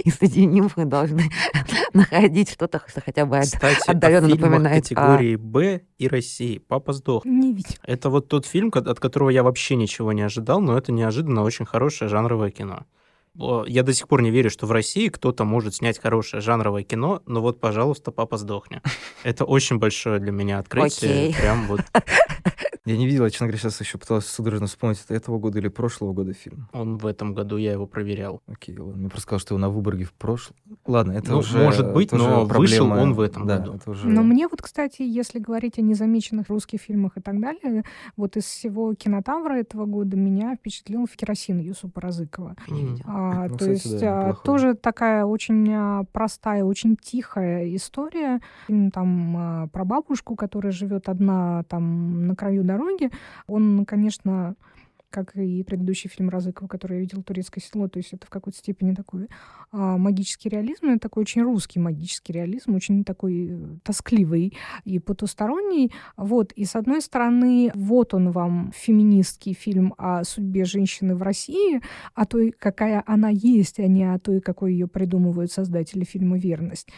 и среди них мы должны находить что-то, что хотя бы Кстати, отдаленно напоминает категории Б и России. Папа сдох. Не видел. Это вот тот фильм, от которого я вообще ничего не ожидал, но это неожиданно очень хорошее жанровое кино. О, Я до сих пор не верю, что в России кто-то может снять хорошее жанровое кино, но вот, пожалуйста, папа сдохни. Это очень большое для меня открытие. Окей. Прям вот Я не видел, я, честно говоря, сейчас еще пытался судорожно вспомнить, это этого года или прошлого года фильм. он в этом году, я его проверял. Окей, ладно. Мне просто сказал, что его на Выборге в прошлом. Ладно, это Ну, уже... может быть, но вышел проблема- он в этом да, году. это уже... Но мне вот, кстати, если говорить о незамеченных русских фильмах и так далее, вот из всего кинотавра этого года меня впечатлил «Керосин» Юсупа Разыкова. Видела. А, Ну, то кстати, есть да, а, тоже такая очень а, простая, очень тихая история. Фильм там а, про бабушку, которая живет одна там на краю дороги. Он, конечно, как и предыдущий фильм Разыкова, который я видел «Турецкое село», то есть это в какой-то степени такой а, магический реализм, но такой очень русский магический реализм, очень такой э, тоскливый и потусторонний. Вот, и с одной стороны, вот он вам феминистский фильм о судьбе женщины в России, о той, какая она есть, а не о той, какой ее придумывают создатели фильма «Верность».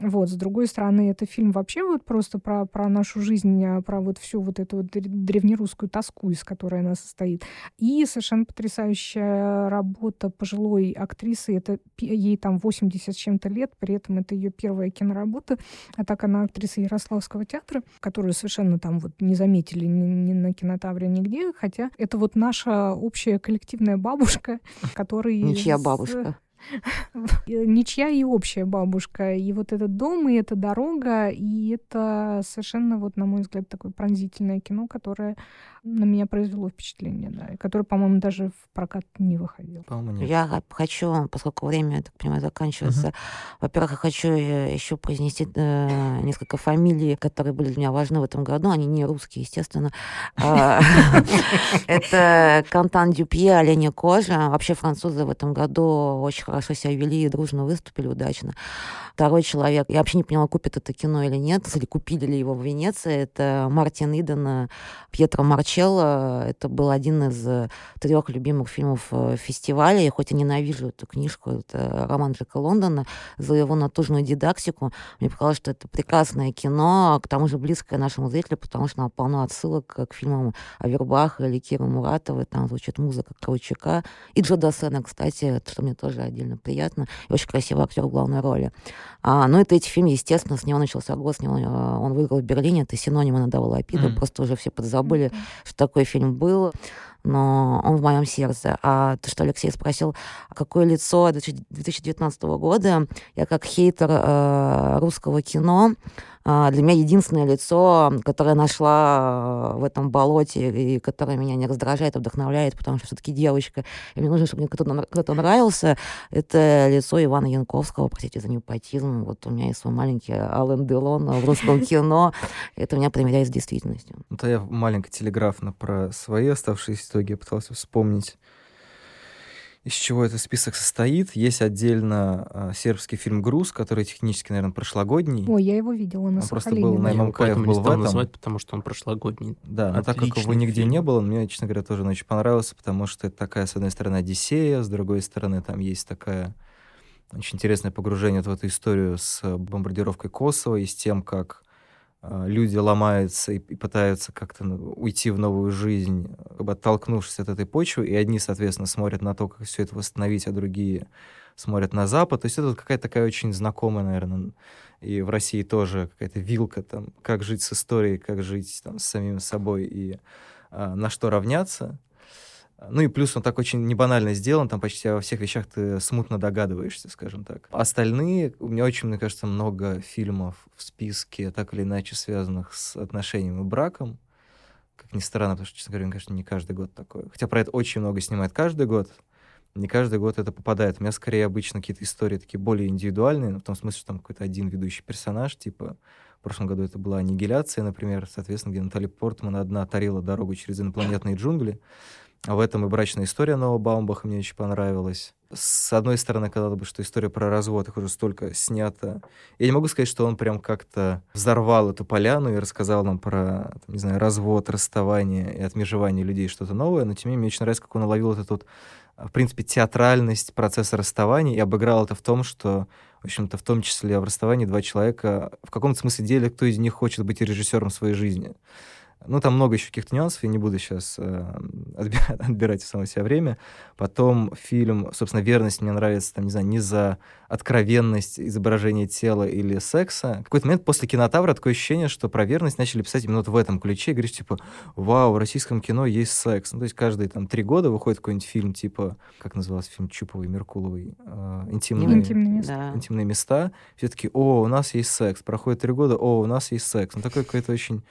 Вот, с другой стороны, это фильм вообще вот просто про, про нашу жизнь, а, про вот всю вот эту вот дре- древнерусскую тоску, из которой она состоит. И совершенно потрясающая работа пожилой актрисы. Это ей там 80 с чем-то лет, при этом это ее первая киноработа. А так она актриса Ярославского театра, которую совершенно там вот не заметили ни, ни на кинотавре, нигде. Хотя это вот наша общая коллективная бабушка, которая... Ничья бабушка. Ничья и общая бабушка. И вот этот дом, и эта дорога, и это совершенно, вот, на мой взгляд, такое пронзительное кино, которое на меня произвело впечатление, да, и которое, по-моему, даже в прокат не выходило. По-моему, нет. Я хочу, поскольку время, я так понимаю, заканчивается, во-первых, я хочу э, еще произнести э, несколько фамилий, которые были для меня важны в этом году. Они не русские, естественно. А, Это Кантан Дюпье, Оленя Кожа. Вообще французы в этом году очень хорошо себя вели и дружно выступили удачно. Второй человек, я вообще не поняла, купит это кино или нет, или купили ли его в Венеции, это Мартин Иден, Пьетро Марчелло. Это был один из э, трех любимых фильмов э, фестиваля. Я хоть и ненавижу эту книжку, это роман Джека Лондона, за его натужную дидактику. Мне показалось, что это прекрасное кино, к тому же близкое нашему зрителю, потому что оно полно отсылок к фильмам Авербаха или Киры Муратовой. Там звучит музыка Кравчука. И Джо Дассена, кстати, что мне тоже отдельно приятно. И очень красивый актер в главной роли. А, ну, это эти фильмы, естественно, с него начался год, с него э, он выиграл в Берлине. Это синоним Анадавала Лапида. Mm. Просто уже все подзабыли, mm-hmm. что такой фильм был но он в моем сердце. А то, что Алексей спросил, какое лицо 2019 года, я как хейтер э, русского кино, а, для меня единственное лицо, которое нашла э, в этом болоте и которое меня не раздражает, а вдохновляет, потому что все-таки девочка, и мне нужно, чтобы мне кто-то, кто нравился, это лицо Ивана Янковского, простите за неопатизм. Вот у меня есть свой маленький Ален Делон в русском кино. Это меня примеряет с действительностью. Это я маленько телеграфно про свои оставшиеся итоги пытался вспомнить из чего этот список состоит. Есть отдельно э, сербский фильм «Груз», который технически, наверное, прошлогодний. Ой, я его видела на Он просто был на ММКФ, был в этом. назвать, потому что он прошлогодний. Да, но так как его нигде фильм. не было, мне, честно говоря, тоже он очень понравился, потому что это такая, с одной стороны, Одиссея, с другой стороны, там есть такая очень интересное погружение в эту историю с бомбардировкой Косово и с тем, как люди ломаются и, пытаются как-то ну, уйти в новую жизнь, как бы оттолкнувшись от этой почвы, и одни, соответственно, смотрят на то, как все это восстановить, а другие смотрят на Запад. То есть это какая-то такая очень знакомая, наверное, и в России тоже какая-то вилка, там, как жить с историей, как жить там, с самим собой и а, на что равняться. Ну и плюс он так очень небанально сделан, там почти во всех вещах ты смутно догадываешься, скажем так. Остальные, у меня очень, мне кажется, много фильмов в списке, так или иначе связанных с отношением и браком. Как ни странно, потому что, честно говоря, мне кажется, не каждый год такое. Хотя про это очень много снимают каждый год. Не каждый год это попадает. У меня скорее обычно какие-то истории такие более индивидуальные, в том смысле, что там какой-то один ведущий персонаж, типа в прошлом году это была аннигиляция, например, соответственно, где Натали Портман одна тарила дорогу через инопланетные джунгли. А в этом и брачная история Нового Баумбаха мне очень понравилась. С одной стороны, казалось бы, что история про развод, их уже столько снято. Я не могу сказать, что он прям как-то взорвал эту поляну и рассказал нам про, там, не знаю, развод, расставание и отмежевание людей, что-то новое, но тем не менее мне очень нравится, как он уловил эту тут, в принципе, театральность процесса расставания и обыграл это в том, что в общем-то, в том числе в расставании два человека в каком-то смысле деле, кто из них хочет быть режиссером своей жизни. Ну, там много еще каких-то нюансов, я не буду сейчас э, отбирать, отбирать в само себя время. Потом фильм, собственно, «Верность» мне нравится, там, не знаю, не за откровенность изображения тела или секса. В какой-то момент после «Кинотавра» такое ощущение, что про верность начали писать именно вот в этом ключе. И говоришь, типа, вау, в российском кино есть секс. Ну, то есть каждые там три года выходит какой-нибудь фильм, типа, как назывался фильм Чуповой, Меркуловой? Э, интимные, интимные места. Да. Интимные места. Все таки о, у нас есть секс. Проходит три года, о, у нас есть секс. Ну, такой какой-то очень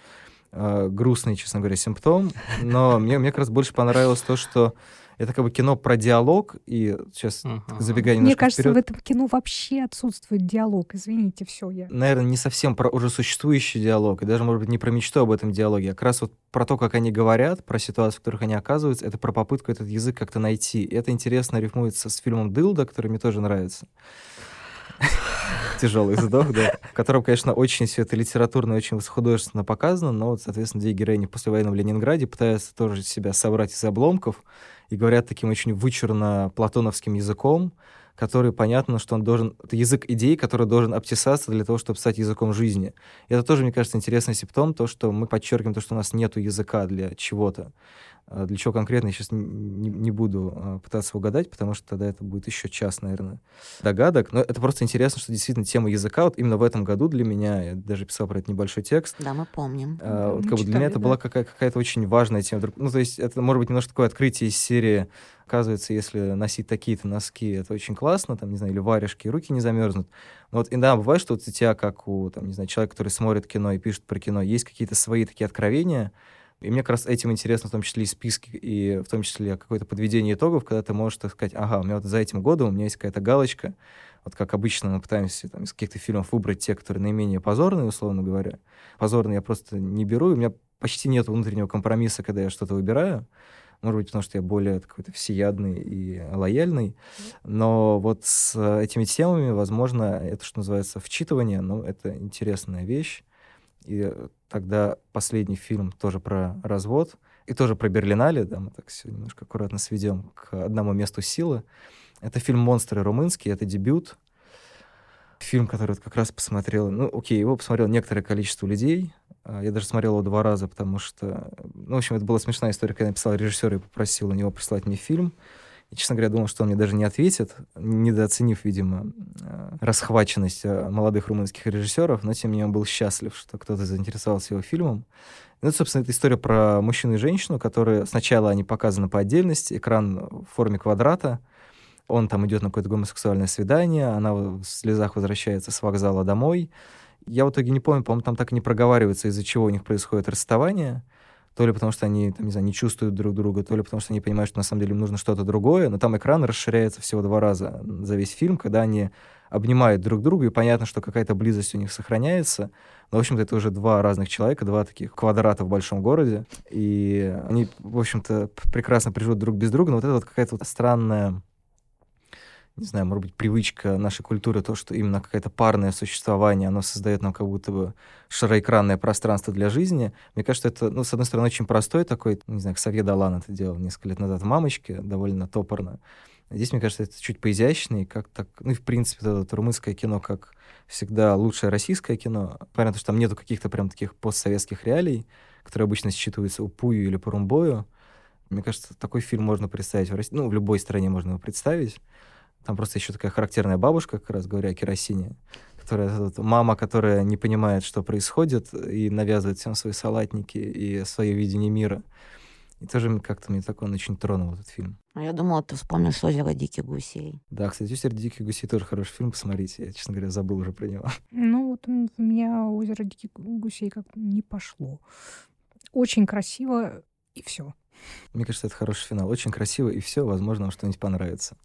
э, грустный, честно говоря, симптом, но мне, мне как раз больше понравилось то, что это как бы кино про диалог, и сейчас uh-huh. забегая немножко Мне кажется, вперед, в этом кино вообще отсутствует диалог. Извините, все я. Наверное, не совсем про уже существующий диалог, и даже, может быть, не про мечту об этом диалоге, а как раз вот про то, как они говорят, про ситуации, в которых они оказываются, это про попытку этот язык как-то найти. И это интересно рифмуется с фильмом «Дылда», который мне тоже нравится тяжелый вздох, да, в котором, конечно, очень все это литературно, очень художественно показано, но вот, соответственно, две героини в послевоенном Ленинграде пытаются тоже себя собрать из обломков и говорят таким очень вычурно платоновским языком, который понятно, что он должен... Это язык идей, который должен обтесаться для того, чтобы стать языком жизни. И это тоже, мне кажется, интересный симптом, то, что мы подчеркиваем то, что у нас нет языка для чего-то. А для чего конкретно, я сейчас не, не буду а, пытаться угадать, потому что тогда это будет еще час, наверное, догадок. Но это просто интересно, что действительно тема языка вот именно в этом году для меня, я даже писал про это небольшой текст. Да, мы помним. А, вот, как бы для меня это да. была какая- какая-то очень важная тема. Ну, то есть это может быть немножко такое открытие из серии оказывается, если носить такие-то носки, это очень классно, там, не знаю, или варежки, руки не замерзнут. Но вот, и да, бывает, что вот у тебя, как у, там, не знаю, человека, который смотрит кино и пишет про кино, есть какие-то свои такие откровения, и мне как раз этим интересно в том числе и списки, и в том числе какое-то подведение итогов, когда ты можешь, так сказать, ага, у меня вот за этим годом у меня есть какая-то галочка, вот как обычно мы пытаемся там, из каких-то фильмов выбрать те, которые наименее позорные, условно говоря. Позорные я просто не беру, у меня почти нет внутреннего компромисса, когда я что-то выбираю. Может быть, потому что я более какой-то всеядный и лояльный. Но вот с этими темами, возможно, это, что называется, вчитывание, ну, это интересная вещь. И тогда последний фильм тоже про развод, и тоже про Берлинале, да, мы так все немножко аккуратно сведем к одному месту силы. Это фильм «Монстры» румынский, это дебют. Фильм, который вот как раз посмотрел, ну, окей, его посмотрел некоторое количество людей. А, я даже смотрел его два раза, потому что, ну, в общем, это была смешная история, когда я написал режиссера и попросил у него прислать мне фильм. И, честно говоря, думал, что он мне даже не ответит, недооценив, видимо, а, расхваченность а, молодых румынских режиссеров, но тем не менее был счастлив, что кто-то заинтересовался его фильмом. Ну, собственно, это история про мужчину и женщину, которые сначала они показаны по отдельности, экран в форме квадрата, он там идет на какое-то гомосексуальное свидание, она в слезах возвращается с вокзала домой. Я в итоге не помню, по-моему, там так и не проговаривается, из-за чего у них происходит расставание. То ли потому, что они, там, не знаю, не чувствуют друг друга, то ли потому, что они понимают, что на самом деле им нужно что-то другое. Но там экран расширяется всего два раза за весь фильм, когда они обнимают друг друга, и понятно, что какая-то близость у них сохраняется. Но, в общем-то, это уже два разных человека, два таких квадрата в большом городе. И они, в общем-то, прекрасно приживут друг без друга. Но вот это вот какая-то вот странная не знаю, может быть, привычка нашей культуры, то, что именно какое-то парное существование, оно создает нам как будто бы широэкранное пространство для жизни. Мне кажется, это, ну, с одной стороны, очень простой такой, не знаю, Ксавье Далан это делал несколько лет назад в «Мамочке», довольно топорно. Здесь, мне кажется, это чуть поизящнее, как так, ну и в принципе, это, это румынское кино, как всегда, лучшее российское кино. Понятно, что там нету каких-то прям таких постсоветских реалий, которые обычно считываются Упую или Порумбою. Мне кажется, такой фильм можно представить в России, ну, в любой стране можно его представить. Там просто еще такая характерная бабушка, как раз говоря о керосине, которая вот, мама, которая не понимает, что происходит, и навязывает всем свои салатники и свое видение мира. И тоже как-то мне так он очень тронул, этот фильм. А я думала, ты вспомнишь «Озеро диких гусей». Да, кстати, «Озеро диких гусей» тоже хороший фильм, посмотрите. Я, честно говоря, забыл уже про него. Ну, вот у меня «Озеро диких гусей» как не пошло. Очень красиво, и все. Мне кажется, это хороший финал. Очень красиво, и все. Возможно, вам что-нибудь понравится.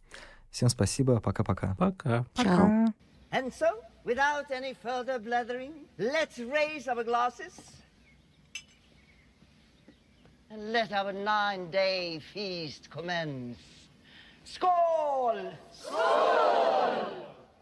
Всем спасибо. Пока-пока. Пока. Пока. And so, without any further blethering, let's raise our glasses and let our nine day feast commence. Skål! Skål!